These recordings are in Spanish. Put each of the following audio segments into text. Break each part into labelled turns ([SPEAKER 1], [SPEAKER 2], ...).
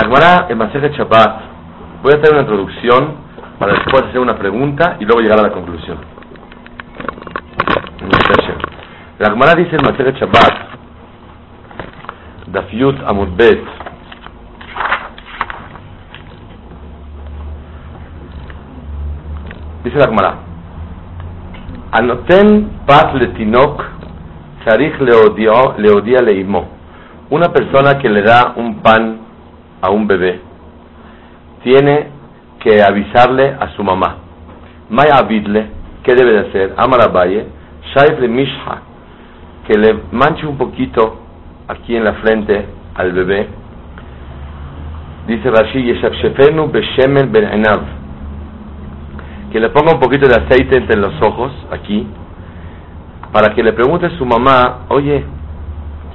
[SPEAKER 1] La Gemara en Masejet Shabbat, voy a hacer una introducción para después hacer una pregunta y luego llegar a la conclusión. La Gemara dice en Masejet Shabbat, Dafyut Amudbet, dice la Gemara, Anoten pat letinok, sarich leodia leimo. Una persona que le da un pan a un bebé tiene que avisarle a su mamá. Maya ¿qué debe de hacer? Amarabaye, shaif le misha, que le manche un poquito aquí en la frente al bebé. Dice Rashi, Yeshafshefenu beshemen ben enav que le ponga un poquito de aceite entre los ojos, aquí, para que le pregunte a su mamá, oye,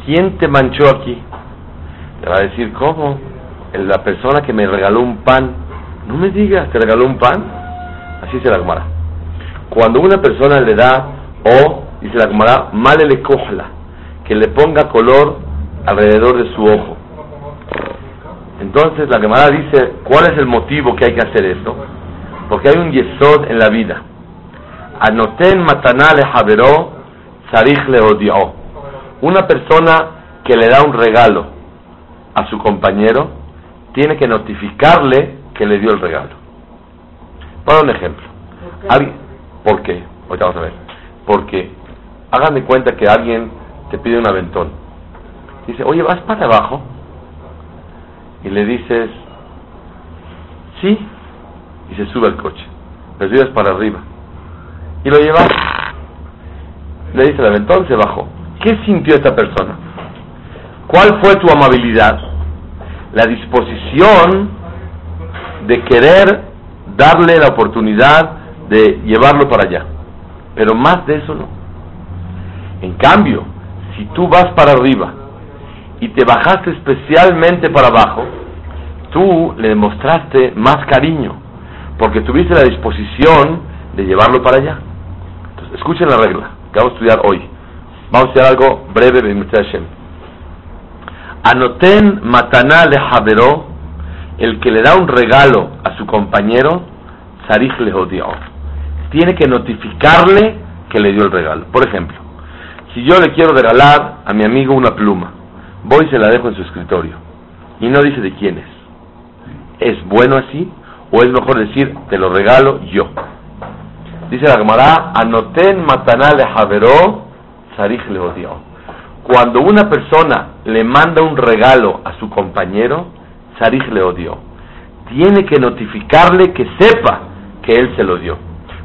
[SPEAKER 1] ¿quién te manchó aquí? Le va a decir, ¿cómo? La persona que me regaló un pan. No me digas, ¿te regaló un pan? Así se la Gemara. Cuando una persona le da, o, dice la Gemara, male le cojla, que le ponga color alrededor de su ojo. Entonces la Gemara dice, ¿cuál es el motivo que hay que hacer esto? porque hay un yesod en la vida. Anoten matanale javeró, sarich le odió. Una persona que le da un regalo a su compañero tiene que notificarle que le dio el regalo. Para un ejemplo. ¿Por qué? Ahorita vamos a ver. Porque hagan de cuenta que alguien te pide un aventón. Dice, oye, ¿vas para abajo? Y le dices, sí, y se sube al coche. Lo llevas para arriba. Y lo llevas. Le dice el aventón, se bajó. ¿Qué sintió esta persona? ¿Cuál fue tu amabilidad? La disposición de querer darle la oportunidad de llevarlo para allá. Pero más de eso no. En cambio, si tú vas para arriba y te bajaste especialmente para abajo, tú le demostraste más cariño porque tuviste la disposición de llevarlo para allá. Entonces, escuchen la regla que vamos a estudiar hoy. Vamos a estudiar algo breve de Hashem. Anoten matana le javeró, el que le da un regalo a su compañero, sarich le odió. Tiene que notificarle que le dio el regalo. Por ejemplo, si yo le quiero regalar a mi amigo una pluma, voy y se la dejo en su escritorio y no dice de quién es. ¿Es bueno así? o es mejor decir, te lo regalo yo. Dice la Gemara, anoten mataná le javeró, le odió. Cuando una persona le manda un regalo a su compañero, sarich le odió. Tiene que notificarle que sepa que él se lo dio.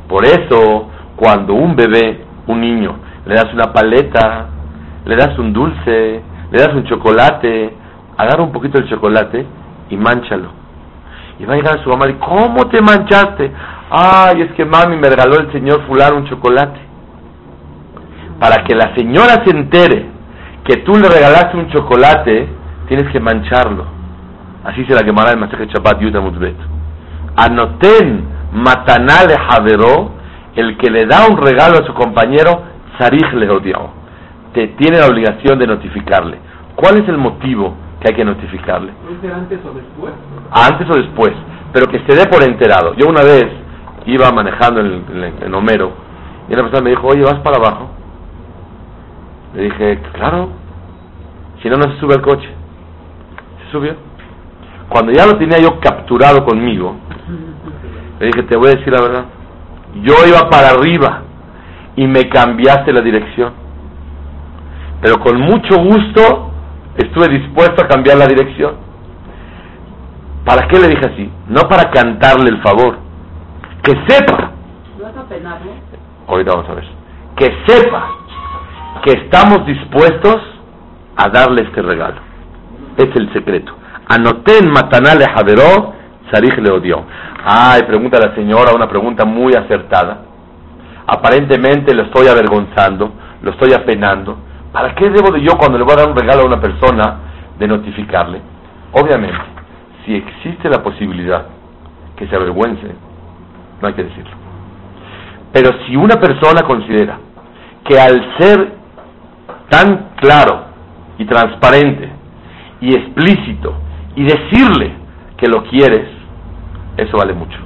[SPEAKER 1] Por eso, cuando un bebé, un niño, le das una paleta, le das un dulce, le das un chocolate, agarra un poquito el chocolate y manchalo y va a llegar a su mamá y ¿cómo te manchaste? Ay, es que mami me regaló el señor fulano un chocolate. Para que la señora se entere que tú le regalaste un chocolate, tienes que mancharlo. Así se la quemará el mensaje Chapat Yuta Mutbet. Anoten matanale javeró, el que le da un regalo a su compañero, sarij le odió. Te tiene la obligación de notificarle. ¿Cuál es el motivo que hay que notificarle?
[SPEAKER 2] antes o después?
[SPEAKER 1] antes o después, pero que se dé por enterado. Yo una vez iba manejando en, en, Homero y una persona me dijo, oye, ¿vas para abajo? Le dije, claro, si no, no se sube al coche. Se subió. Cuando ya lo tenía yo capturado conmigo, le dije, te voy a decir la verdad, yo iba para arriba y me cambiaste la dirección. Pero con mucho gusto estuve dispuesto a cambiar la dirección ¿Para qué le dije así? No para cantarle el favor. Que sepa.
[SPEAKER 2] ¿Vas a penarlo?
[SPEAKER 1] Ahorita vamos a ver. Que sepa que estamos dispuestos a darle este regalo. Es el secreto. Anoten matanale javeró, sarij le odió. Ay, pregunta la señora una pregunta muy acertada. Aparentemente lo estoy avergonzando, lo estoy apenando. ¿Para qué debo de yo cuando le voy a dar un regalo a una persona de notificarle? Obviamente, si existe la posibilidad que se avergüence, no hay que decirlo. Pero si una persona considera que al ser tan claro y transparente y explícito y decirle que lo quieres, eso vale mucho.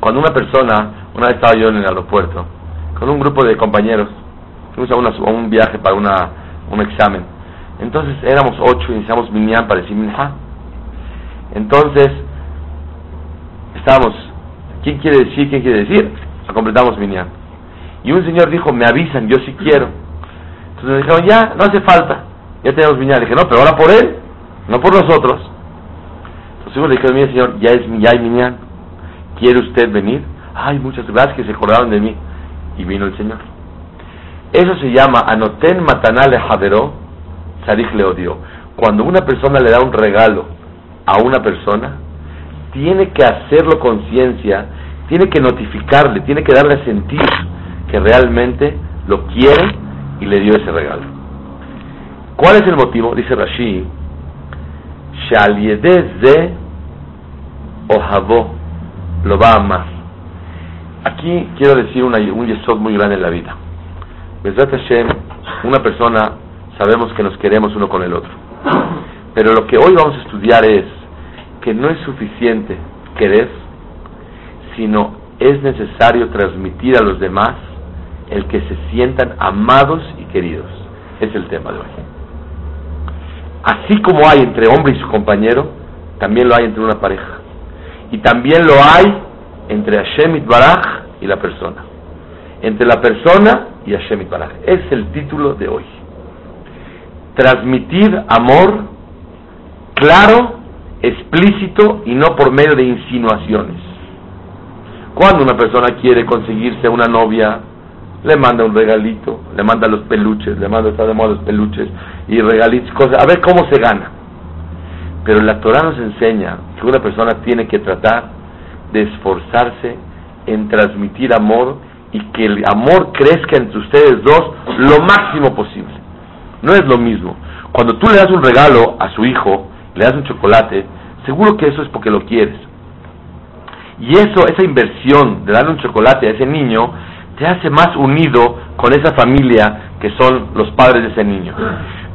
[SPEAKER 1] Cuando una persona, una vez estaba yo en el aeropuerto, con un grupo de compañeros, fuimos a, un viaje para una, un examen. Entonces éramos ocho, y iniciamos Minyan para decir Minha. Entonces, estábamos, ¿quién quiere decir? ¿Quién quiere decir? Completamos Minyan. Y un señor dijo, me avisan, yo sí quiero. Entonces dijeron, ya, no hace falta, ya tenemos Minyan. Le dije, no, pero ahora por él, no por nosotros. Entonces le dijeron, mire señor, ya, es, ya hay Minyan, ¿quiere usted venir? Ay, muchas gracias que se acordaron de mí. Y vino el señor. Eso se llama Anoten Matanale Javeró, Sarich le odió. Cuando una persona le da un regalo a una persona, tiene que hacerlo conciencia, tiene que notificarle, tiene que darle a sentir que realmente lo quiere y le dio ese regalo. ¿Cuál es el motivo? Dice Rashi, de Ohavó lo va a amar. Aquí quiero decir una, un yesod muy grande en la vida. Hashem, una persona, sabemos que nos queremos uno con el otro. Pero lo que hoy vamos a estudiar es que no es suficiente querer, sino es necesario transmitir a los demás el que se sientan amados y queridos. Es el tema de hoy. Así como hay entre hombre y su compañero, también lo hay entre una pareja. Y también lo hay entre Hashem Baraj y la persona. Entre la persona y Hashem Baraj. Es el título de hoy. Transmitir amor claro, explícito y no por medio de insinuaciones. Cuando una persona quiere conseguirse una novia, le manda un regalito, le manda los peluches, le manda, está de moda los peluches y regalitos, cosas, a ver cómo se gana. Pero la Torah nos enseña que una persona tiene que tratar de esforzarse en transmitir amor y que el amor crezca entre ustedes dos lo máximo posible. No es lo mismo. Cuando tú le das un regalo a su hijo, le das un chocolate, seguro que eso es porque lo quieres. Y eso, esa inversión de darle un chocolate a ese niño, te hace más unido con esa familia que son los padres de ese niño.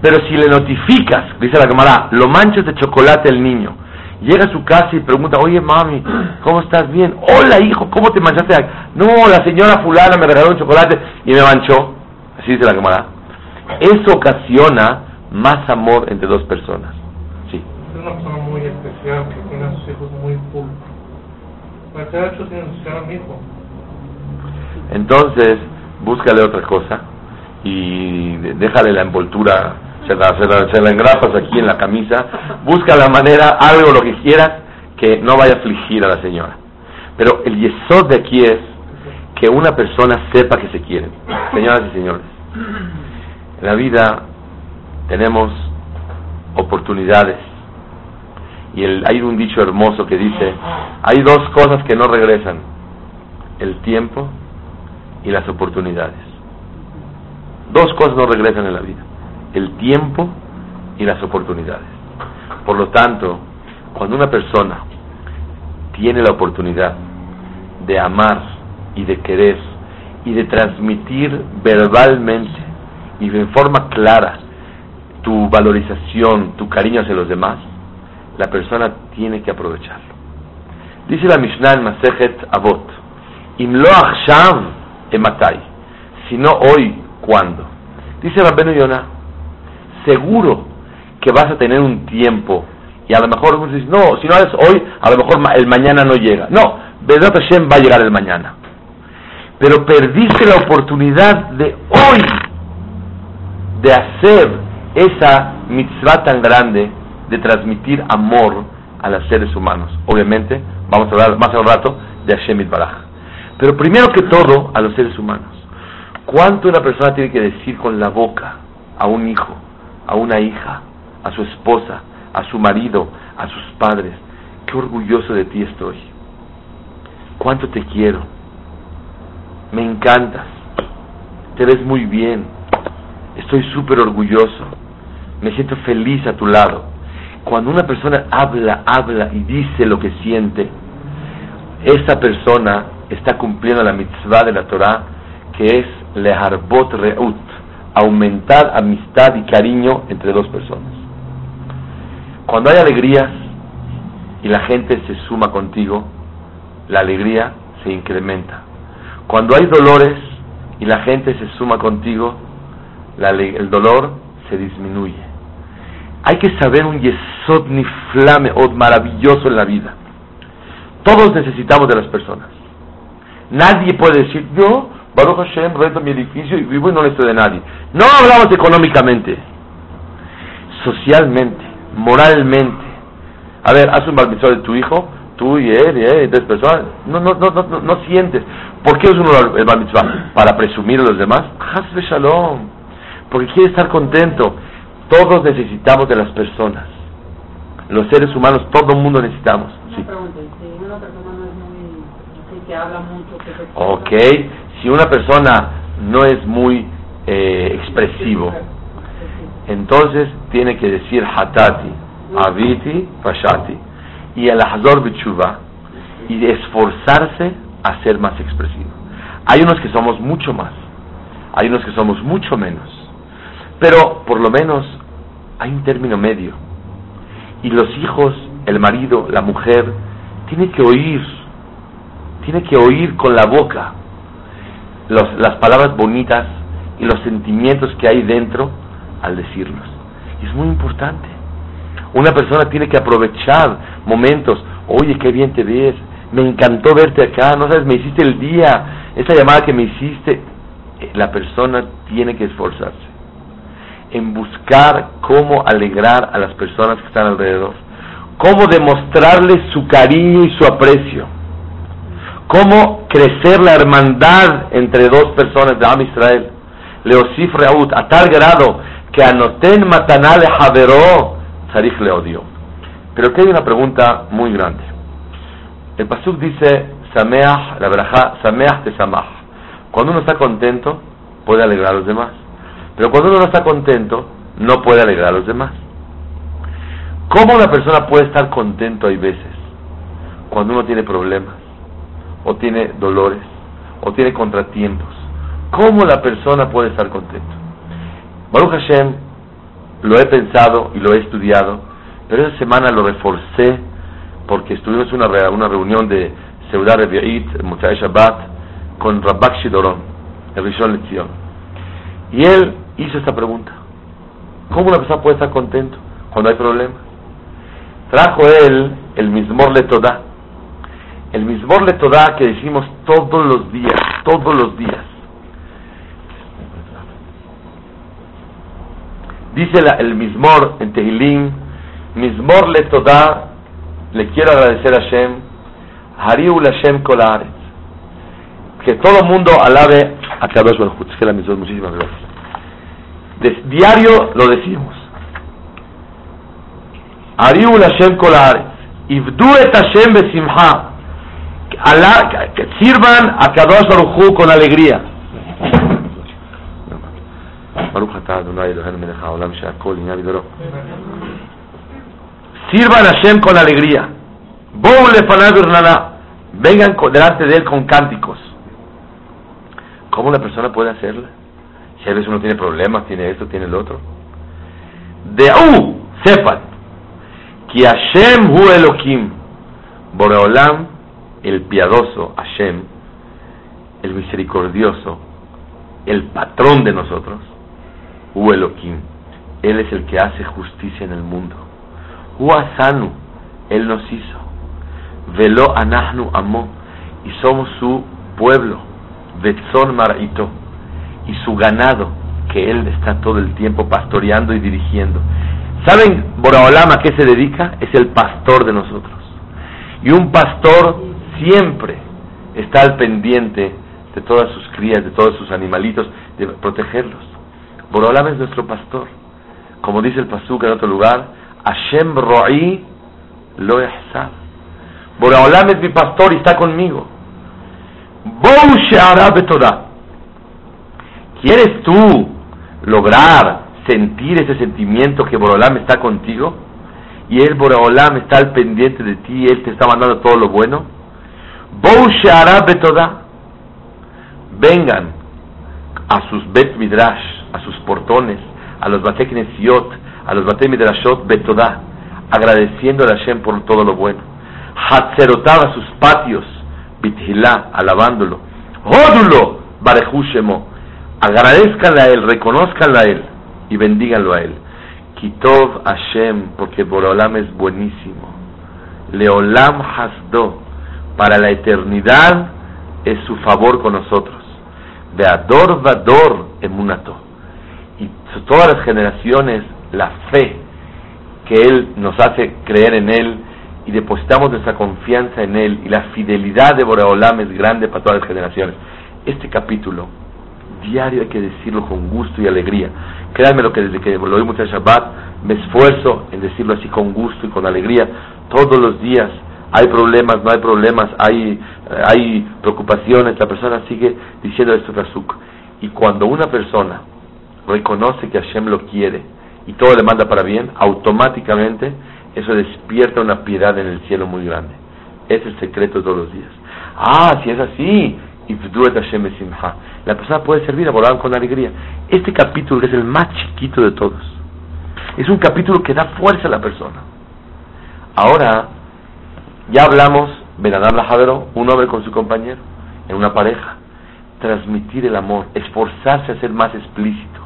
[SPEAKER 1] Pero si le notificas, dice la cámara, lo manchas de chocolate al niño, llega a su casa y pregunta, oye mami, ¿cómo estás bien? Hola hijo, ¿cómo te manchaste? No, la señora fulana me regaló un chocolate y me manchó. Así dice la cámara. Eso ocasiona más amor entre dos personas. Sí.
[SPEAKER 3] Es una persona muy especial que tiene a sus hijos muy pulcros. hecho tiene a mi hijo.
[SPEAKER 1] Entonces, búscale otra cosa y déjale la envoltura, se la, se la, engrapas aquí en la camisa, busca la manera, algo, lo que quieras, que no vaya a afligir a la señora. Pero el yesod de aquí es que una persona sepa que se quiere. Señoras y señores, en la vida tenemos oportunidades. Y el, hay un dicho hermoso que dice, hay dos cosas que no regresan, el tiempo y las oportunidades. Dos cosas no regresan en la vida, el tiempo y las oportunidades. Por lo tanto, cuando una persona tiene la oportunidad de amar y de querer y de transmitir verbalmente y de forma clara tu valorización, tu cariño hacia los demás, la persona tiene que aprovecharlo. Dice la Mishnah en Masejet Avot, Imlo Ematai. Si no hoy, ¿cuándo? Dice Rabbenu Yonah, seguro que vas a tener un tiempo y a lo mejor no, si no es hoy, a lo mejor el mañana no llega. No, Vedrat Hashem va a llegar el mañana. Pero perdiste la oportunidad de hoy de hacer esa mitzvah tan grande de transmitir amor a los seres humanos. Obviamente, vamos a hablar más a un rato de Hashem Baraj. Pero primero que todo, a los seres humanos. ¿Cuánto una persona tiene que decir con la boca a un hijo, a una hija, a su esposa, a su marido, a sus padres? Qué orgulloso de ti estoy. Cuánto te quiero. Me encantas. Te ves muy bien. Estoy súper orgulloso. Me siento feliz a tu lado. Cuando una persona habla, habla y dice lo que siente, esa persona está cumpliendo la mitzvah de la Torah, que es leharbot reut, aumentar amistad y cariño entre dos personas. Cuando hay alegrías y la gente se suma contigo, la alegría se incrementa. Cuando hay dolores y la gente se suma contigo, el dolor se disminuye. Hay que saber un yesod ni flame od maravilloso en la vida. Todos necesitamos de las personas. Nadie puede decir, yo, Baruch Hashem, rento mi edificio y vivo y no necesito de nadie. No hablamos económicamente, socialmente, moralmente. A ver, haz un mitzvah de tu hijo, tú y él y él tres personas. No, no, no, no, no, no sientes. ¿Por qué es uno el bar mitzvah? ¿Para presumir a los demás? Haz de shalom. Porque quiere estar contento. Todos necesitamos de las personas. Los seres humanos, todo el mundo necesitamos. Sí.
[SPEAKER 2] pregunta, si una persona no es muy, así que habla mucho, que
[SPEAKER 1] Ok, si una persona no es muy eh, expresivo, entonces tiene que decir hatati, aviti, fashati, y el hazor bichuva, y esforzarse a ser más expresivo. Hay unos que somos mucho más, hay unos que somos mucho menos, pero por lo menos hay un término medio. Y los hijos, el marido, la mujer, tiene que oír, tiene que oír con la boca las palabras bonitas y los sentimientos que hay dentro al decirlos. Y es muy importante. Una persona tiene que aprovechar momentos. Oye, qué bien te ves. Me encantó verte acá. No sabes, me hiciste el día. Esa llamada que me hiciste. Eh, La persona tiene que esforzarse en buscar cómo alegrar a las personas que están alrededor. Cómo demostrarles su cariño y su aprecio cómo crecer la hermandad entre dos personas de Am Israel. Leosif Reut, a tal grado que anoten matanale javeró, Sarich le odió. Pero aquí hay una pregunta muy grande. El Pasuk dice, Sameach, la verajá, Sameach te samach. Cuando uno está contento, puede alegrar a los demás. Pero cuando uno no está contento, no puede alegrar a los demás. ¿Cómo una persona puede estar contento hay veces? Cuando uno tiene problemas o tiene dolores, o tiene contratiempos. ¿Cómo la persona puede estar contento? Baruch Hashem, lo he pensado y lo he estudiado, pero esa semana lo reforcé porque estuvimos en una, una reunión de Seudá Revi'it, el Motzai Shabbat, con Rabak Shidoron, el Rishon Lezion. Y él hizo esta pregunta. ¿Cómo una persona puede estar contento cuando hay problemas? Trajo él el Mismor Letodá, el Mismor le Torah que decimos todos los días, todos los días. Dice el Mismor en Tehilim, Mismor le Torah, le quiero agradecer a Hashem, Hariul Hashem Kol Haaretz. que todo mundo alabe a Kadosh. Es que la muchísimas gracias. Diario lo decimos. Hariul Hashem Kol Haaretz. Ibdu et Hashem besimha. Alá, que sirvan a Kadosh Baruj con alegría. Sirvan a Hashem con alegría. Vengan delante de él con cánticos. ¿Cómo la persona puede hacerla? Si a veces uno tiene problemas, tiene esto, tiene el otro. De u, sepan, que Hashem hu Elohim, Boreolam el piadoso, Hashem, el misericordioso, el patrón de nosotros, hu Elohim, Él es el que hace justicia en el mundo. Hu Asanu, Él nos hizo. Velo Anahnu Amo, y somos su pueblo, Betzon Marito, y su ganado, que Él está todo el tiempo pastoreando y dirigiendo. ¿Saben Boraolam a qué se dedica? Es el pastor de nosotros. Y un pastor siempre está al pendiente de todas sus crías, de todos sus animalitos, de protegerlos. Boraolam es nuestro pastor. Como dice el Pasuk en otro lugar, Hashem Ro'i lo ehsab. Boraolam es mi pastor y está conmigo. ¿Quieres tú lograr sentir ese sentimiento que Borolam está contigo? Y él, Borolam, está al pendiente de ti, él te está mandando todo lo bueno. Bou betodah. Vengan a sus bet midrash, a sus portones, a los bate knesiot, a los bate midrashot betodah, agradeciendo a Hashem por todo lo bueno. Hatzerotaba sus patios, Bithilá, alabándolo. Jódulo, Barejushemo, agradezcanle a él, reconozcanle a él y bendíganlo a él. Kitov Hashem, porque Borolam es buenísimo. Leolam Hasdo, para la eternidad es su favor con nosotros. Beador Vador Emunato. Y todas las generaciones, la fe que Él nos hace creer en Él y depositamos nuestra confianza en Él y la fidelidad de Boreolam es grande para todas las generaciones. Este capítulo, diario hay que decirlo con gusto y alegría. Créanme lo que desde que lo oímos en Shabbat, me esfuerzo en decirlo así con gusto y con alegría todos los días. Hay problemas, no hay problemas, hay, hay preocupaciones, la persona sigue diciendo esto Razuk. Y cuando una persona reconoce que Hashem lo quiere y todo le manda para bien, automáticamente eso despierta una piedad en el cielo muy grande. Es el secreto de todos los días. Ah, si es así, la persona puede servir a volar con alegría. Este capítulo es el más chiquito de todos. Es un capítulo que da fuerza a la persona. Ahora, ya hablamos, Benadam Lajadero, un hombre con su compañero, en una pareja. Transmitir el amor, esforzarse a ser más explícito.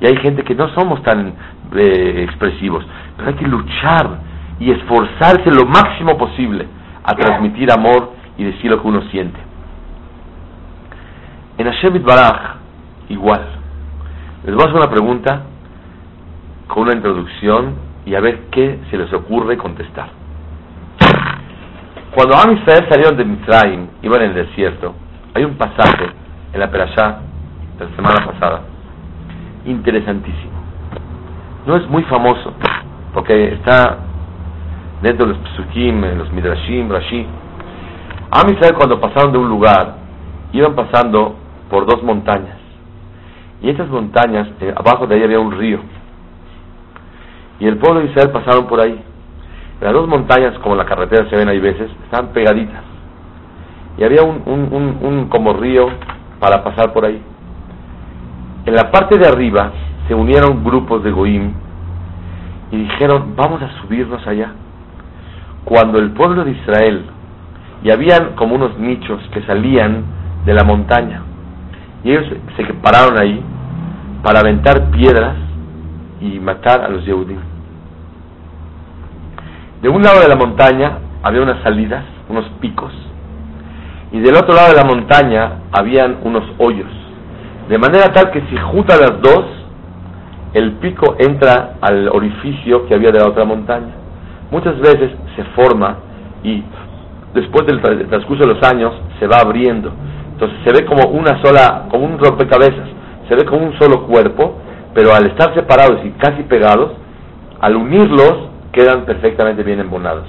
[SPEAKER 1] Y hay gente que no somos tan eh, expresivos, pero hay que luchar y esforzarse lo máximo posible a transmitir amor y decir lo que uno siente. En Hashem Baraj, igual. Les voy a hacer una pregunta con una introducción y a ver qué se les ocurre contestar. Cuando Am Israel salieron de Mitzrayim, iban en el desierto, hay un pasaje en la Perashá de la semana pasada, interesantísimo. No es muy famoso, porque está dentro de los Psukim, los Midrashim, Rashi. Am Israel cuando pasaron de un lugar, iban pasando por dos montañas. Y estas montañas, eh, abajo de ahí había un río. Y el pueblo de Israel pasaron por ahí. Las dos montañas, como la carretera se ven ahí veces, estaban pegaditas. Y había un, un, un, como río para pasar por ahí. En la parte de arriba se unieron grupos de Goim y dijeron, vamos a subirnos allá. Cuando el pueblo de Israel, y habían como unos nichos que salían de la montaña, y ellos se pararon ahí para aventar piedras y matar a los Yehudim. De un lado de la montaña había unas salidas, unos picos, y del otro lado de la montaña habían unos hoyos. De manera tal que si junta las dos, el pico entra al orificio que había de la otra montaña. Muchas veces se forma y después del transcurso de los años se va abriendo entonces se ve como una sola, como un rompecabezas, se ve como un solo cuerpo, pero al estar separados y casi pegados, al unirlos quedan perfectamente bien embonados.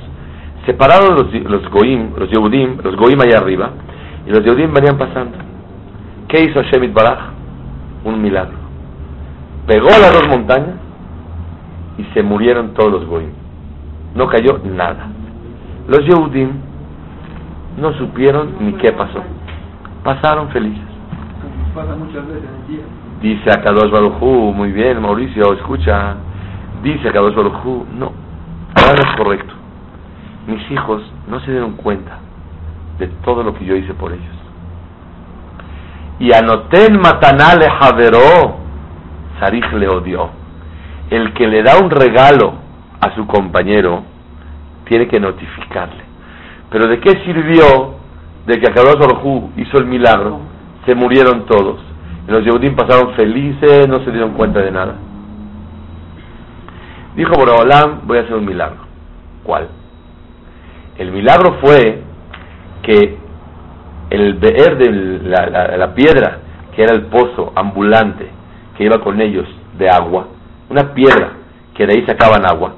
[SPEAKER 1] Separados los, los goim, los yehudim, los goim allá arriba, y los yehudim venían pasando. ¿Qué hizo Shemit Baraj? Un milagro. Pegó las dos montañas y se murieron todos los goim. No cayó nada. Los yehudim no supieron ni qué pasó pasaron felices.
[SPEAKER 2] Pasa muchas veces en el día.
[SPEAKER 1] Dice a Kadosh Barujú, muy bien, Mauricio, escucha. Dice a Kadosh Barujú, no, no es correcto. Mis hijos no se dieron cuenta de todo lo que yo hice por ellos. Y anoten matanale javeró, Sarij le odió. El que le da un regalo a su compañero tiene que notificarle. Pero ¿de qué sirvió de que Akadosh Baruj hizo el milagro, se murieron todos. Los Yehudim pasaron felices, no se dieron cuenta de nada. Dijo Boraholam, voy a hacer un milagro. ¿Cuál? El milagro fue que el beer de la, piedra, que era el pozo ambulante que iba con ellos de agua, una piedra que de ahí sacaban agua,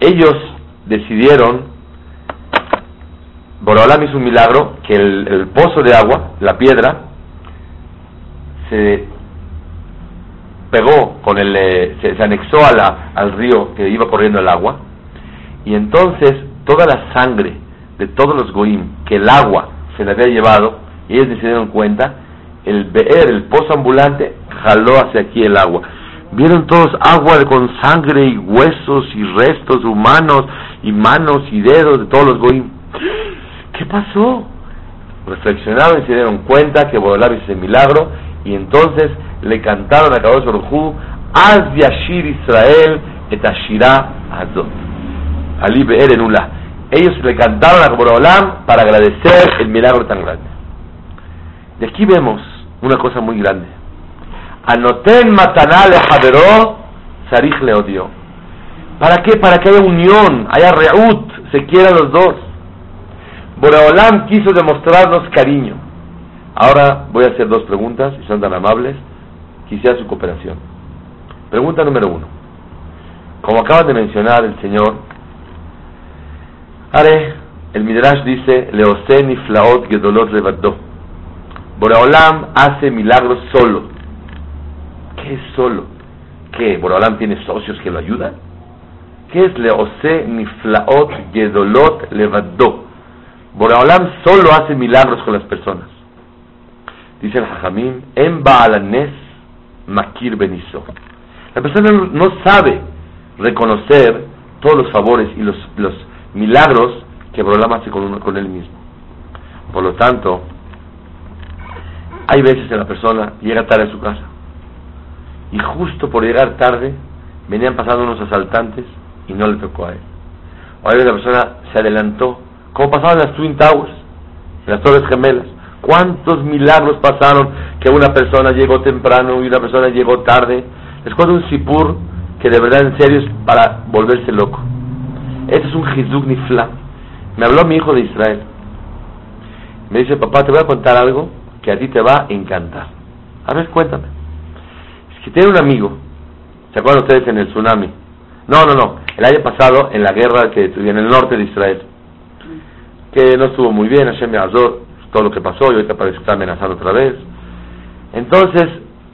[SPEAKER 1] ellos decidieron Borolam hizo un milagro que el, pozo de agua, la piedra, se pegó con el, eh, se, anexó a la, al río que iba corriendo el agua, y entonces toda la sangre de todos los goim que el agua se le había llevado, y ellos se dieron cuenta, el beer, el pozo ambulante, jaló hacia aquí el agua. Vieron todos agua con sangre y huesos y restos humanos y manos y dedos de todos los goyim. ¿Qué pasó? Reflexionaron y se dieron cuenta que Boreolam hizo ese milagro y entonces le cantaron a Kadosh Baruj Az Yashir Israel et Ashira Azot. Ali Be'er Ellos le cantaron a Boreolam para agradecer el milagro tan grande. De aquí vemos una cosa muy grande. Anoten matanale javeró, sarich le odió. ¿Para qué? Para que haya unión, haya reut, se quieran los dos. Boreolam quiso demostrarnos cariño. Ahora voy a hacer dos preguntas, si son tan amables. Quisiera su cooperación. Pregunta número uno. Como acaba de mencionar el Señor, Are, el Midrash dice, Leosen Flaot Gedolot Levadó. Boreolam hace milagros solo. ¿Qué es solo? ¿Qué? ¿Boreolam tiene socios que lo ayudan? ¿Qué es Niflaot Gedolot Levadó? Boreolam solo hace milagros con las personas. Dice el Jajamim, En Baalanes Makir Beniso. La persona no sabe reconocer todos los favores y los, los milagros que Boreolam hace con, uno, con él mismo. Por lo tanto, hay veces que la persona llega tarde a su casa y justo por llegar tarde venían pasando unos asaltantes y no le tocó a él. O hay veces la persona se adelantó, como pasaban las Twin Towers, en las Torres Gemelas. ¿Cuántos milagros pasaron que una persona llegó temprano y una persona llegó tarde? Les cuento un sipur que de verdad en serio es para volverse loco. Este es un Hizuk Nifla. Me habló mi hijo de Israel. Me dice, papá, te voy a contar algo que a ti te va a encantar. A ver, cuéntame. Es que tiene un amigo, ¿se acuerdan ustedes en el tsunami? No, no, no, el año pasado en la guerra que en el norte de Israel, que no estuvo muy bien, Hashem Azor, todo lo que pasó y ahorita parece que está amenazando otra vez. Entonces,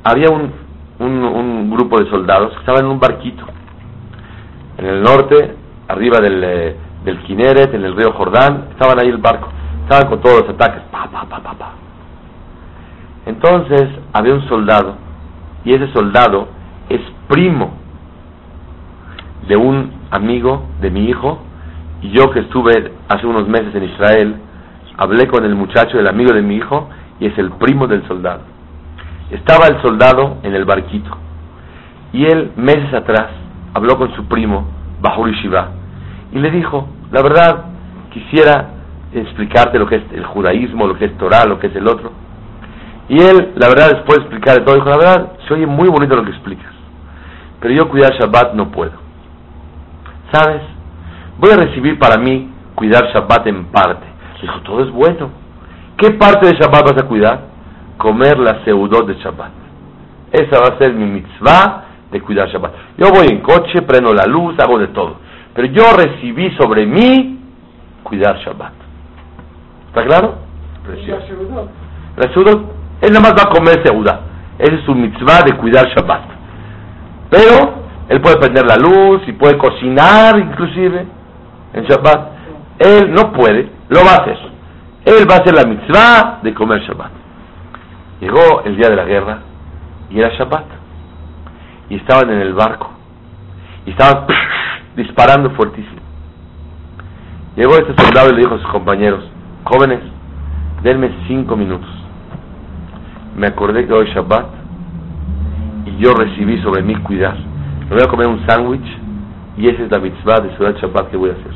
[SPEAKER 1] había un, un, un grupo de soldados que estaban en un barquito en el norte, arriba del, eh, del Kineret, en el río Jordán, estaban ahí el barco, estaban con todos los ataques, pa, pa, pa, pa, pa. Entonces había un soldado y ese soldado es primo de un amigo de mi hijo y yo que estuve hace unos meses en Israel hablé con el muchacho, el amigo de mi hijo y es el primo del soldado. Estaba el soldado en el barquito y él meses atrás habló con su primo Bahur Shiva y le dijo, la verdad quisiera explicarte lo que es el judaísmo, lo que es Torah, lo que es el otro y él, la verdad, después de explicar todo, dijo, la verdad, se oye muy bonito lo que explicas, pero yo cuidar Shabbat no puedo. ¿Sabes? Voy a recibir para mí cuidar Shabbat en parte. Dijo, todo es bueno. ¿Qué parte de Shabbat vas a cuidar? Comer la seudot de Shabbat. Esa va a ser mi mitzvah de cuidar Shabbat. Yo voy en coche, prendo la luz, hago de todo. Pero yo recibí sobre mí cuidar Shabbat. ¿Está claro? Precioso. La seudot él nada más va a comer seuda. Ese es su mitzvah de cuidar Shabbat. Pero él puede prender la luz y puede cocinar inclusive en Shabbat. Él no puede, lo va a hacer. Él va a hacer la mitzvah de comer Shabbat. Llegó el día de la guerra y era Shabbat. Y estaban en el barco. Y estaban disparando fuertísimo. Llegó este soldado y le dijo a sus compañeros, jóvenes, denme cinco minutos me acordé que hoy es Shabbat y yo recibí sobre mí cuidar. Me voy a comer un sándwich y esa es la mitzvah de Ciudad Shabbat que voy a hacer.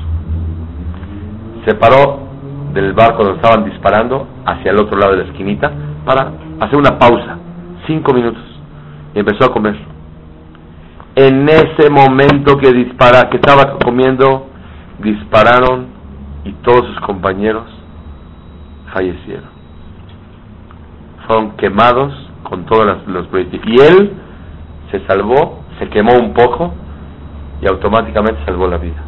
[SPEAKER 1] Se paró del barco donde estaban disparando hacia el otro lado de la esquinita para hacer una pausa, cinco minutos, y empezó a comer. En ese momento que dispara, que estaba comiendo, dispararon y todos sus compañeros fallecieron fueron quemados con todos los, los Y él se salvó, se quemó un poco y automáticamente salvó la vida.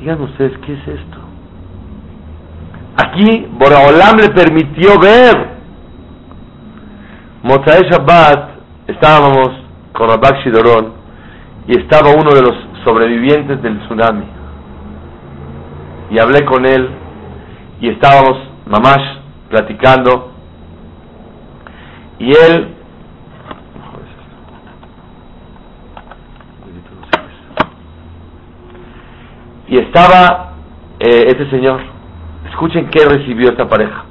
[SPEAKER 1] Digan ustedes, ¿qué es esto? aquí Boraolam le permitió ver. Mozae Shabbat estábamos con Abakshidoron y estaba uno de los sobrevivientes del tsunami. Y hablé con él y estábamos mamash platicando y él y estaba eh, este señor Escuchen qué recibió esta pareja.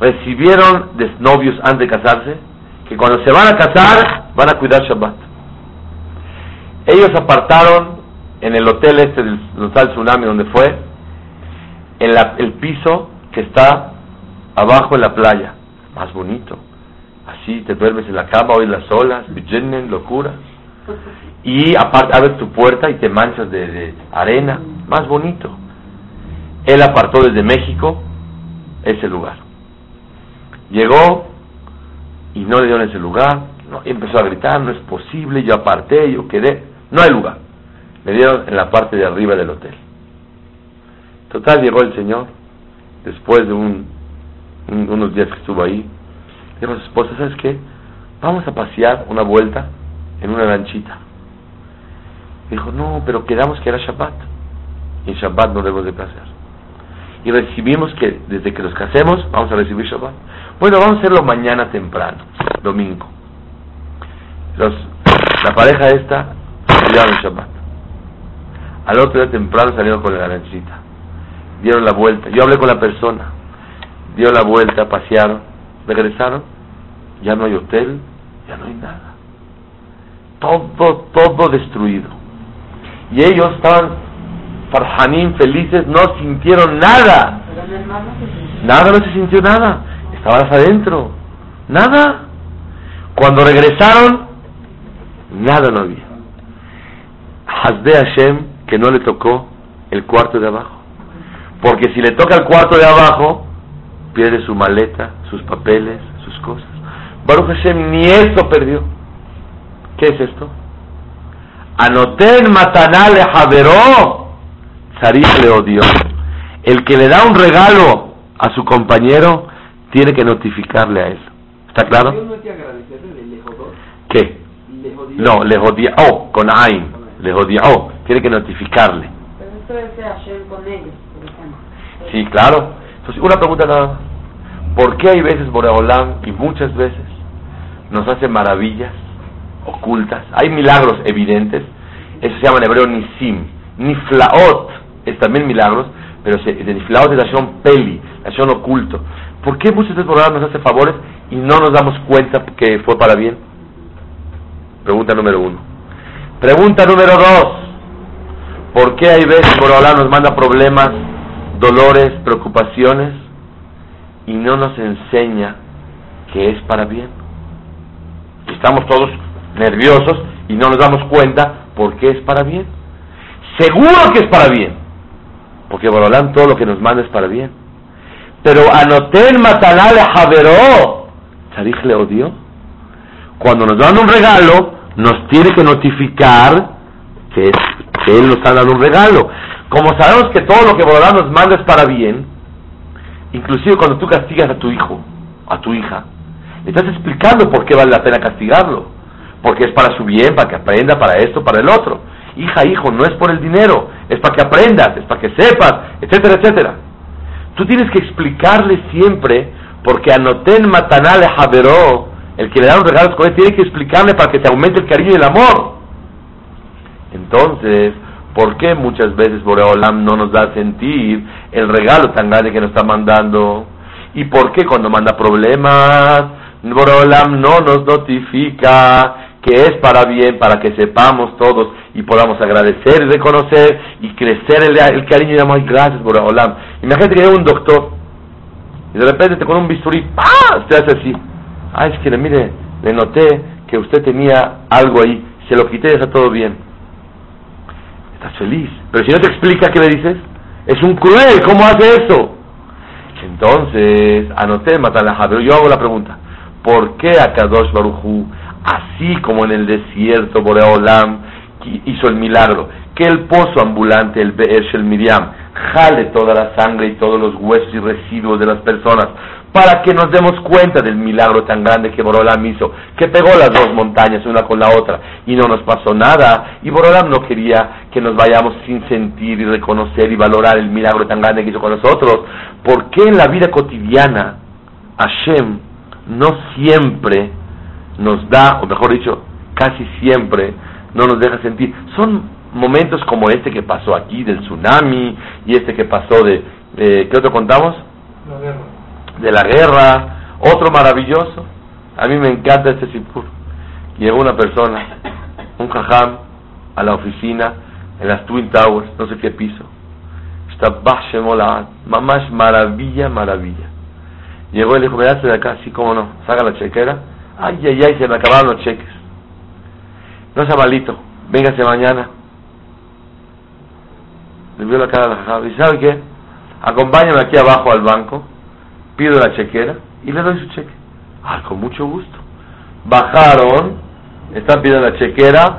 [SPEAKER 1] Recibieron de novios antes de casarse que cuando se van a casar van a cuidar Shabbat. Ellos apartaron en el hotel este del Hotel Tsunami donde fue, en el piso que está abajo en la playa, más bonito. Así te duermes en la cama, oís las olas, locura. Y aparte abres tu puerta y te manchas de, de arena, más bonito. Él apartó desde México ese lugar. Llegó y no le dio en ese lugar, no, empezó a gritar, no es posible, yo aparté, yo quedé, no hay lugar. Le dieron en la parte de arriba del hotel. Total, llegó el señor, después de un, unos días que estuvo ahí, dijo a su esposa, ¿sabes qué? Vamos a pasear una vuelta en una lanchita. Dijo, no, pero quedamos que era Shabbat. Y en Shabbat no debemos de pasear. Y recibimos que desde que nos casemos vamos a recibir Shabbat. Bueno, vamos a hacerlo mañana temprano, domingo. La pareja esta estudiaron Shabbat. Al otro día temprano salieron con la lanchita. Dieron la vuelta. Yo hablé con la persona. Dio la vuelta, pasearon, regresaron. Ya no hay hotel, ya no hay nada. Todo, todo destruido. Y ellos estaban farjanín, felices, no sintieron nada. Nada, no se sintió nada estabas adentro. Nada. Cuando regresaron, nada no había. Hasbe Hashem que no le tocó el cuarto de abajo. Porque si le toca el cuarto de abajo, pierde su maleta, sus papeles, sus cosas. Baruch Hashem ni eso perdió. ¿Qué es esto? Anoten matanale javeró, Sarich le odió. El que le da un regalo a su compañero, tiene que notificarle a él. ¿Está claro? ¿Qué? No, le jodía, oh, con Ain, le jodía, oh, tiene que notificarle.
[SPEAKER 2] Pero esto es con ellos,
[SPEAKER 1] Sí, claro. Entonces, una pregunta nada ¿Por qué hay veces Boreolam y muchas veces nos hace maravillas ocultas? Hay milagros evidentes, eso se llama en hebreo nisim. Niflaot es también milagros, pero se, de Niflaot es acción peli, acción oculto. ¿Por qué muchas veces Borolán nos hace favores y no nos damos cuenta que fue para bien? Pregunta número uno. Pregunta número dos. ¿Por qué hay veces Borolán nos manda problemas, dolores, preocupaciones y no nos enseña que es para bien? Estamos todos nerviosos y no nos damos cuenta por qué es para bien. Seguro que es para bien. Porque Borolán todo lo que nos manda es para bien. Pero anoten matanale javeró. Sarich le odió. Cuando nos dan un regalo, nos tiene que notificar que, Él nos está dando un regalo. Como sabemos que todo lo que Borolán nos manda es para bien, inclusive cuando tú castigas a tu hijo, a tu hija, le estás explicando por qué vale la pena castigarlo. Porque es para su bien, para que aprenda, para esto, para el otro. Hija, hijo, no es por el dinero, es para que aprendas, es para que sepas, etcétera, etcétera. Tú tienes que explicarle siempre, porque anoten matanale javeró, el que le da un regalo con él, tiene que explicarle para que te aumente el cariño y el amor. Entonces, ¿por qué muchas veces Boreolam no nos da a sentir el regalo tan grande que nos está mandando? ¿Y por qué cuando manda problemas, Boreolam no nos notifica que es para bien, para que sepamos todos y podamos agradecer y reconocer y crecer el, el cariño y amor. Gracias, Boreolam. Imagínate que llega un doctor y de repente te pone un bisturí, ¡pah! Te hace así. Ah, es que le mire, le noté que usted tenía algo ahí, se lo quité y está todo bien. Estás feliz. Pero si no te explica, ¿qué le dices? Es un cruel, ¿cómo hace eso? Entonces, anoté, Matalaja, pero yo hago la pregunta. ¿Por qué a Kadosh Baruchu, así como en el desierto, Boreolam hizo el milagro, que el pozo ambulante, el Be'er Shel Miriam, jale toda la sangre y todos los huesos y residuos de las personas, para que nos demos cuenta del milagro tan grande que Borolam hizo, que pegó las dos montañas una con la otra y no nos pasó nada. Y Borolam no quería que nos vayamos sin sentir y reconocer y valorar el milagro tan grande que hizo con nosotros. ¿Por qué en la vida cotidiana Hashem no siempre nos da, o mejor dicho, casi siempre no nos deja sentir? Son momentos como este que pasó aquí del tsunami y este que pasó de, de ¿qué otro contamos?
[SPEAKER 3] La guerra.
[SPEAKER 1] De la guerra, otro maravilloso. A mí me encanta este sipur. Llegó una persona, un jajam, a la oficina en las Twin Towers, no sé qué piso. Está mamás maravilla, maravilla. Llegó y le dijo, me das de acá, sí, cómo no, saca la chequera. Ay, ay, ay, se me acabaron los cheques. No sea malito, véngase mañana. Le vio la cara a la jajam y ¿sabe qué? Acompáñame aquí abajo al banco, pido la chequera y le doy su cheque. Ah, con mucho gusto. Bajaron, están pidiendo la chequera,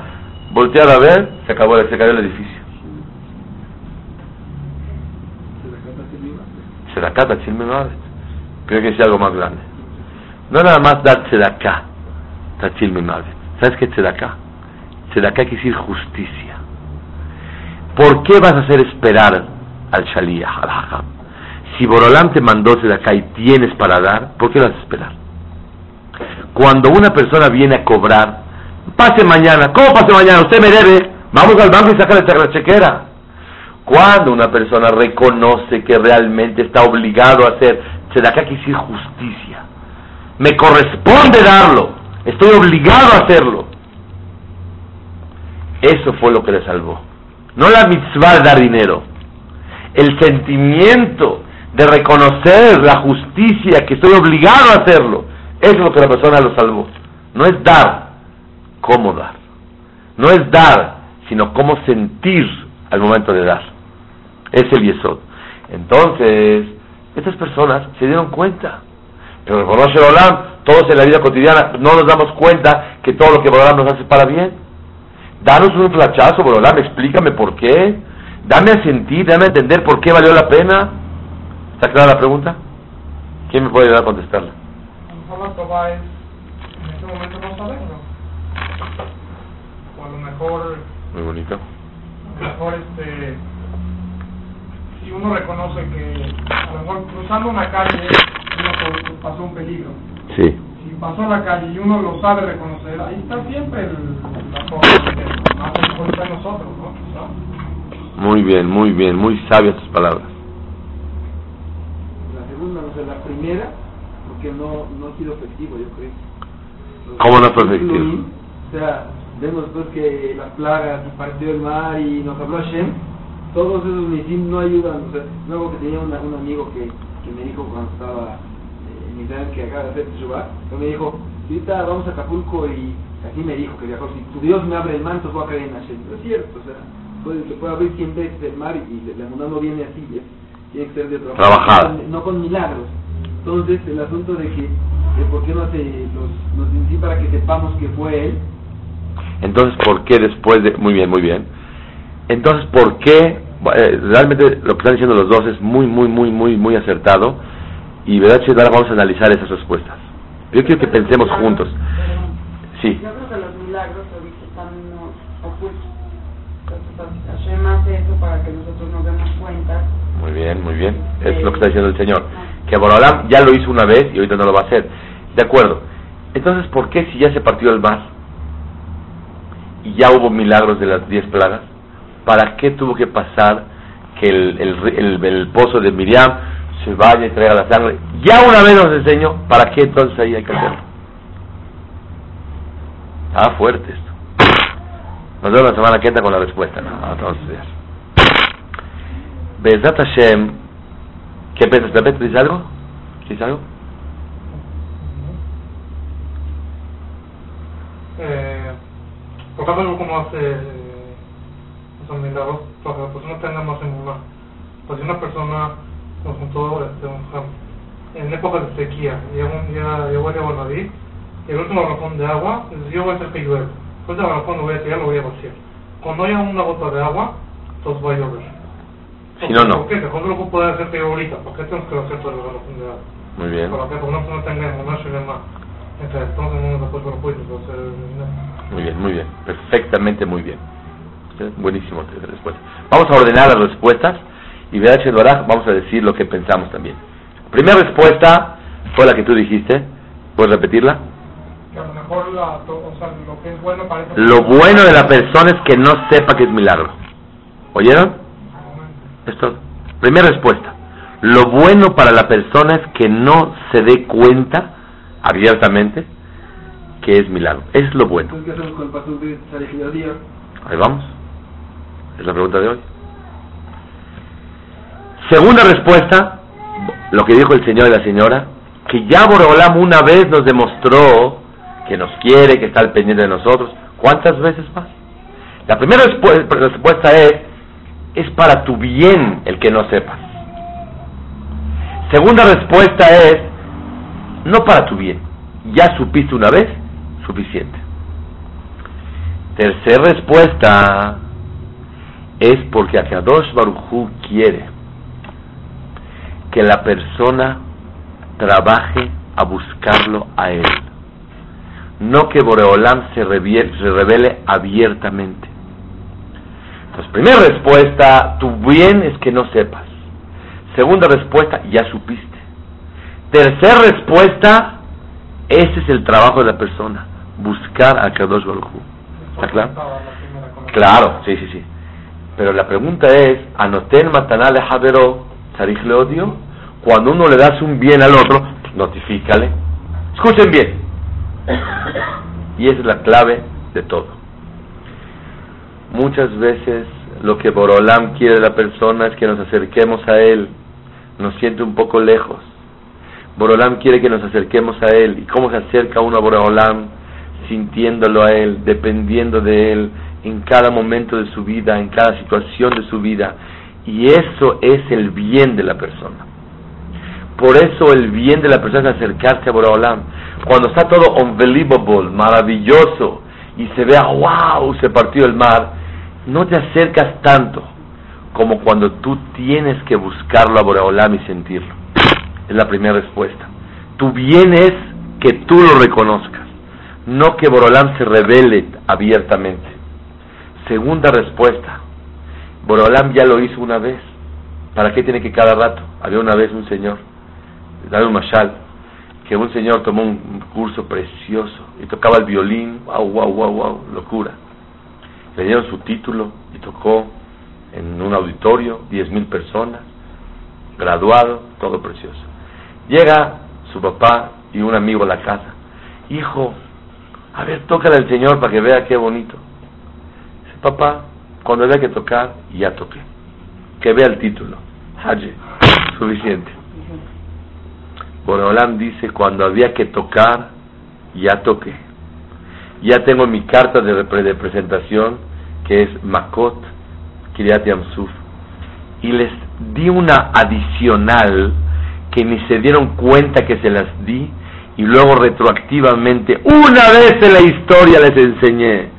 [SPEAKER 1] voltearon a ver, se acabó, se cayó el edificio. Tzedakah, Tachil Memavet. Creo que es algo más grande. No nada más dar Tzedakah, Tachil Memavet. ¿Sabes qué es Tzedakah? Tzedakah quiere decir justicia. ¿Por qué vas a hacer esperar al Shaliyah, al Hajam? Si Borolam te mandó Tzedakah y tienes para dar, ¿por qué vas a esperar? Cuando una persona viene a cobrar, pase mañana, ¿cómo pase mañana? Usted me debe, vamos al banco y saca la chequera. Cuando una persona reconoce que realmente está obligado a hacer, se da que decir justicia. Me corresponde darlo. Estoy obligado a hacerlo. Eso fue lo que le salvó. No la mitzvah de dar dinero. El sentimiento de reconocer la justicia, que estoy obligado a hacerlo. Es lo que la persona lo salvó. No es dar, cómo dar. No es dar, sino cómo sentir al momento de dar. Es el Yesod. Entonces, estas personas se dieron cuenta. Pero el Olam, todos en la vida cotidiana, no nos damos cuenta que todo lo que Borolam nos hace para bien. Danos un flachazo, Borolam, explícame por qué. Dame a sentir, dame a entender por qué valió la pena. ¿Está clara la pregunta? ¿Quién me puede ayudar a contestarla?
[SPEAKER 3] A lo mejor la es, en este momento no saberlo. O a lo mejor,
[SPEAKER 1] Muy bonito.
[SPEAKER 3] a lo mejor este, si uno reconoce que a lo mejor cruzando una calle pasó un peligro.
[SPEAKER 1] Sí.
[SPEAKER 3] Si pasó la calle y uno lo sabe reconocer, ahí está siempre el, la cosa que más a está en nosotros, ¿no?
[SPEAKER 1] Muy bien, muy bien, muy sabias tus palabras.
[SPEAKER 2] La segunda, no sé, la primera, porque no, no ha sido efectivo, yo creo. Los
[SPEAKER 1] ¿Cómo no fue efectivo?
[SPEAKER 2] O sea, vemos pues que las plagas y partió el mar y nos habló Hashem, todos esos nisim no ayudan. O sea, luego que tenía una- un amigo que, que me dijo cuando estaba que acaba de hacer Teshuvah, me dijo, ahorita vamos a Acapulco y así me dijo que viajó, si tu Dios me abre el manto, voy a creer en Hashem. Pero es cierto, o sea, puede, se puede abrir 100 veces el mar y, la mundana no viene así, tiene que ser de.
[SPEAKER 1] Trabajada.
[SPEAKER 2] No con- No con milagros. Entonces, el asunto de que, de por qué no hace los, los nisim para que sepamos que fue él,
[SPEAKER 1] Entonces, ¿por qué después de... Muy bien, muy bien. Entonces, ¿por qué... eh, realmente lo que están diciendo los dos es muy, muy, muy, muy, muy acertado. Y verdad, Che, ahora vamos a analizar esas respuestas. Yo quiero que pensemos juntos. Sí.
[SPEAKER 4] Yo creo que los milagros ahorita están ocultos. Hashem hace eso para que nosotros nos demos cuenta.
[SPEAKER 1] Muy bien, muy bien. Es lo que está diciendo el Señor. Que Borolam ya lo hizo una vez y ahorita no lo va a hacer. De acuerdo. Entonces, ¿por qué si ya se partió el mar y ya hubo milagros de las diez plagas, ¿para qué tuvo que pasar que el, el, ri- el- el pozo de Miriam se vaya y traiga la sangre? Ya una vez nos enseñó, ¿para qué entonces ahí hay que hacerlo? Ah, fuerte esto. Nos vemos la semana que entra con la respuesta. ¿no? A estudiar. Bezat Hashem, ¿qué piensas? ¿Te dices algo? ¿Dices algo?
[SPEAKER 3] Eh, por algo como hace eh, milagros, para que la persona tenga más emuná. Pues si una persona nos juntó este, un en época de sequía, llegó un día, llegó el Naví, y el último garrafón de agua, dice, yo voy a hacer que llueva. Pues el garrafón lo voy a tirar, lo voy a vaciar. Cuando haya una gota de agua, entonces va a llover.
[SPEAKER 1] Si no, no.
[SPEAKER 3] ¿Por qué? Mejor lo puede hacer que ahorita. ¿Por qué tenemos que hacer todo el garrafón de agua?
[SPEAKER 1] Muy bien.
[SPEAKER 3] Para que por una persona tenga emuná shelema. Entonces, entonces no después lo puede hacer.
[SPEAKER 1] Muy bien, muy bien. Perfectamente muy bien. Buenísimo respuesta. Vamos a ordenar las respuestas y Vedach Baraj vamos a decir lo que pensamos también. Primera respuesta fue la que tú dijiste. ¿Puedes repetirla?
[SPEAKER 3] que a lo mejor la, to- o sea, lo que es bueno
[SPEAKER 1] Lo de la persona es que no sepa que es milagro. ¿Oyeron? Esto, primera respuesta. Lo bueno para la persona es que no se dé cuenta abiertamente que es milagro. Es lo bueno. Ahí vamos. Es la pregunta de hoy. Segunda respuesta, lo que dijo el señor y la señora, que ya Boreolam una vez nos demostró que nos quiere, que está al pendiente de nosotros. ¿Cuántas veces más? La primera respu- respuesta es, es para tu bien el que no sepas. Segunda respuesta es, no para tu bien. Ya supiste una vez, suficiente. Tercera respuesta es porque Akadosh Barujú quiere que la persona trabaje a buscarlo a él. No que Boreolam se se revele abiertamente. Entonces, primera respuesta, tu bien es que no sepas. Segunda respuesta, ya supiste. Tercera respuesta, ese es el trabajo de la persona, buscar a Kadosh Baruj. ¿Está claro? Claro, sí, sí, sí. Pero la pregunta es, anoten sarich le odio, cuando uno le das un bien al otro, notifícale. Escuchen bien. Y esa es la clave de todo. Muchas veces lo que Borolam quiere de la persona es que nos acerquemos a Él, nos siente un poco lejos. Borolam quiere que nos acerquemos a Él. ¿Y cómo se acerca uno a Borolam? Sintiéndolo a Él, dependiendo de Él en cada momento de su vida, en cada situación de su vida. Y eso es el bien de la persona. Por eso el bien de la persona es acercarse a Borolam. Cuando está todo unbelievable, maravilloso, y se vea, wow, se partió el mar, no te acercas tanto como cuando tú tienes que buscarlo a Boreolam y sentirlo. Es la primera respuesta. Tu bien es que tú lo reconozcas, no que Boreolam se revele abiertamente. Segunda respuesta. Boreolam ya lo hizo una vez. ¿Para qué tiene que cada rato? Había una vez un señor, David Mashal, que un señor tomó un curso precioso y tocaba el violín, wow, wow, wow, wow, locura. Le dieron su título y tocó en un auditorio, diez mil personas, graduado, todo precioso. Llega su papá y un amigo a la casa. Hijo, a ver, tócale al Señor para que vea qué bonito. Dice, papá, cuando haya que tocar, ya toqué. Que vea el título. Haye, suficiente. Boreolam dice, cuando había que tocar, ya toqué. Ya tengo mi carta de, de presentación, que es Makot Kiryat Yamsuf. Y les di una adicional que ni se dieron cuenta que se las di, y luego retroactivamente, una vez en la historia les enseñé,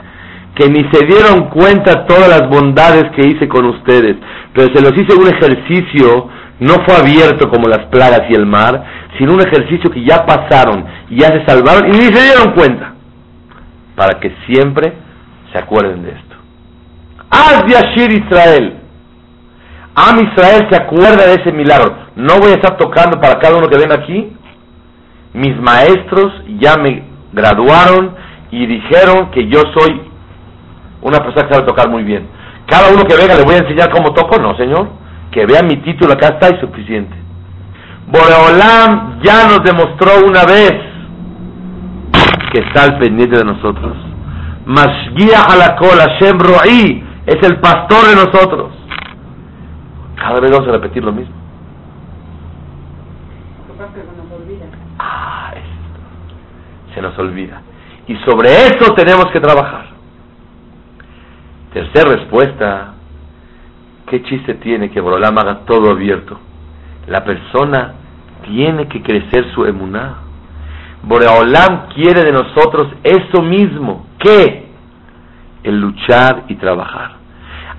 [SPEAKER 1] que ni se dieron cuenta todas las bondades que hice con ustedes, pero se los hice un ejercicio, no fue abierto como las plagas y el mar, sino un ejercicio que ya pasaron ya se salvaron y ni se dieron cuenta, para que siempre se acuerden de esto. Haz Yashir Israel. Am Israel se acuerda de ese milagro. No voy a estar tocando para cada uno que venga aquí. Mis maestros ya me graduaron y dijeron que yo soy una persona que sabe tocar muy bien. Cada uno que venga le voy a enseñar cómo toco, no, señor. Que vea mi título, acá está y suficiente. Boreolam ya nos demostró una vez que está al pendiente de nosotros. Mashgia alakol Hashem Ro'i es el pastor de nosotros. Cada vez vamos a repetir lo mismo. Ah, esto. Se nos olvida. Y sobre eso tenemos que trabajar. Tercera respuesta. ¿Qué chiste tiene que Borolam haga todo abierto? La persona tiene que crecer su emuná. Boreolam quiere de nosotros eso mismo. ¿Qué? El luchar y trabajar.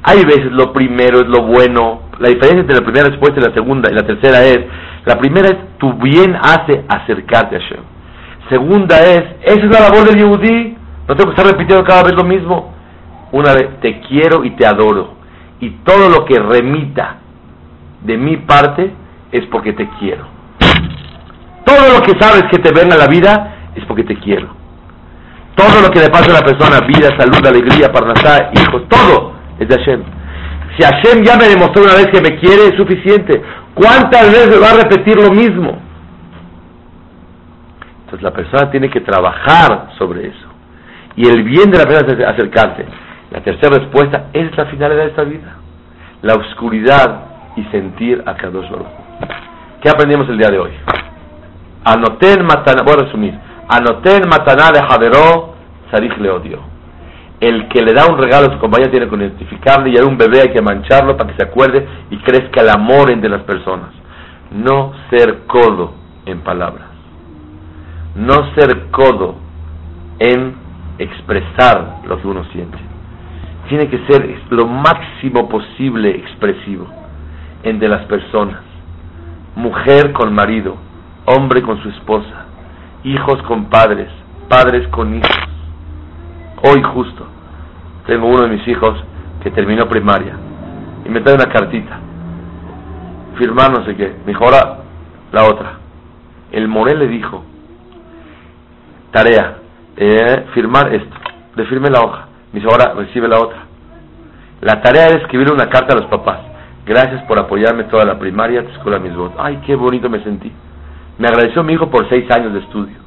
[SPEAKER 1] Hay veces lo primero es lo bueno. La diferencia entre la primera respuesta y la segunda y la tercera es, la primera es tu bien hace acercarte a Hashem. Segunda es, esa es la labor del Yehudí. No tengo que estar repitiendo cada vez lo mismo. Una vez, te quiero y te adoro. Y todo lo que remita de mi parte es porque te quiero. Todo lo que sabes que te venga la vida es porque te quiero. Todo lo que le pasa a la persona, vida, salud, alegría, parnasá, hijos, todo es de Hashem. Si Hashem ya me demostró una vez que me quiere, es suficiente. ¿Cuántas veces va a repetir lo mismo? Entonces la persona tiene que trabajar sobre eso. Y el bien de la persona es acercarse. La tercera respuesta es la finalidad de esta vida. La oscuridad y sentir a Kadosh Baruch. ¿Qué aprendimos el día de hoy? Anoten matana, voy a resumir. Anoten matana de Javeró, Sarich le odio. El que le da un regalo a su compañero tiene que identificarle y a un bebé hay que mancharlo para que se acuerde y crezca el amor entre las personas. No ser codo en palabras. No ser codo en expresar lo que uno siente. Tiene que ser lo máximo posible expresivo entre las personas. Mujer con marido, hombre con su esposa, hijos con padres, padres con hijos. Hoy justo tengo uno de mis hijos que terminó primaria y me trae una cartita. Firmar no sé qué. Me dijo, ahora la otra. El Morel le dijo, tarea, eh, firmar esto. Le firme la hoja. Me dice, ahora recibe la otra. La tarea era escribir una carta a los papás. Gracias por apoyarme toda la primaria, tu escuela, mis votos. Ay, qué bonito me sentí. Me agradeció mi hijo por seis años de estudio.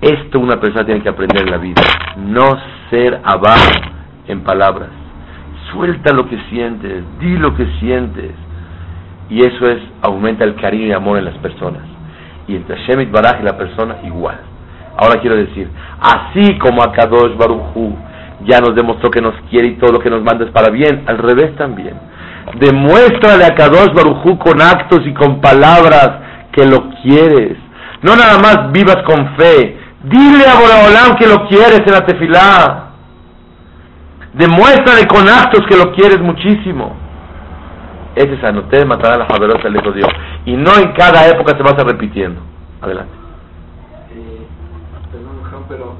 [SPEAKER 1] Esto una persona tiene que aprender en la vida. No ser abajo en palabras. Suelta lo que sientes, di lo que sientes. Y eso es, aumenta el cariño y amor en las personas. Y entre Shemit Baraj y la persona, igual. Ahora quiero decir, así como a Kadosh ya nos demostró que nos quiere y todo lo que nos manda es para bien, al revés también. Demuéstrale a Kadosh Baruchu con actos y con palabras que lo quieres. No nada más vivas con fe. Dile a Boraholam que lo quieres en la tefilá. Demuéstrale con actos que lo quieres muchísimo. Ese es anoté de matar a la Javerosa le Dios. Y no en cada época se va a estar repitiendo. Adelante.
[SPEAKER 2] Eh, perdón, Juan, pero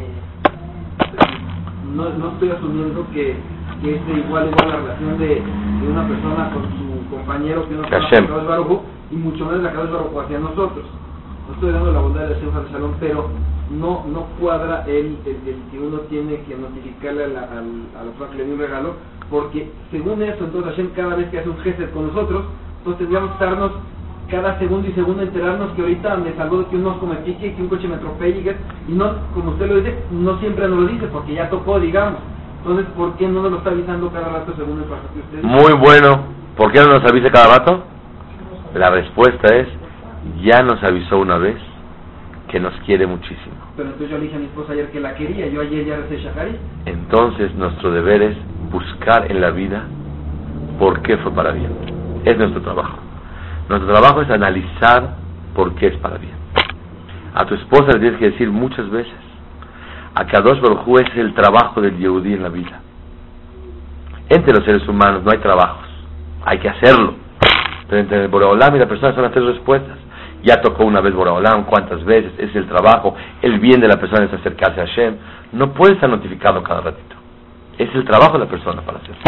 [SPEAKER 2] eh, no, no estoy asumiendo que, que es igual igual la relación de, de una persona con su compañero que
[SPEAKER 1] Hashem.
[SPEAKER 2] con Kadosh Baruj y mucho menos la Kadosh Baruj hacia nosotros. No estoy dando la bondad de Hashem al salón, pero no no cuadra el, el, el que uno tiene que notificarle a la, al, a la persona que le dio un regalo, porque según eso, entonces Hashem cada vez que hace un gesto con nosotros, entonces tendríamos que estarnos cada segundo y segundo enterarnos que ahorita me salvó de que un mosco me pique, que un coche me atropelle, y que- y no, como usted lo dice, no siempre nos lo dice, porque ya tocó, digamos. Entonces, ¿por qué no nos lo está avisando cada rato según el paso que usted dice?
[SPEAKER 1] Muy bueno. ¿Por qué no nos avisa cada rato? La respuesta es, ya nos avisó una vez que nos quiere muchísimo.
[SPEAKER 2] Pero entonces yo le dije a mi esposa ayer que la quería, yo ayer ya recé Shahari.
[SPEAKER 1] Entonces nuestro deber es buscar en la vida por qué fue para bien. Es nuestro trabajo. Nuestro trabajo es analizar por qué es para bien. A tu esposa le tienes que decir muchas veces, a Kadosh Baruj es el trabajo del Yehudí en la vida. Entre los seres humanos no hay trabajos, hay que hacerlo. Pero entre el Boreolam y la persona son las tres respuestas. Ya tocó una vez Boreolam, cuántas veces, es el trabajo, el bien de la persona es acercarse a Hashem. No puede estar notificado cada ratito. Es el trabajo de la persona para hacerlo.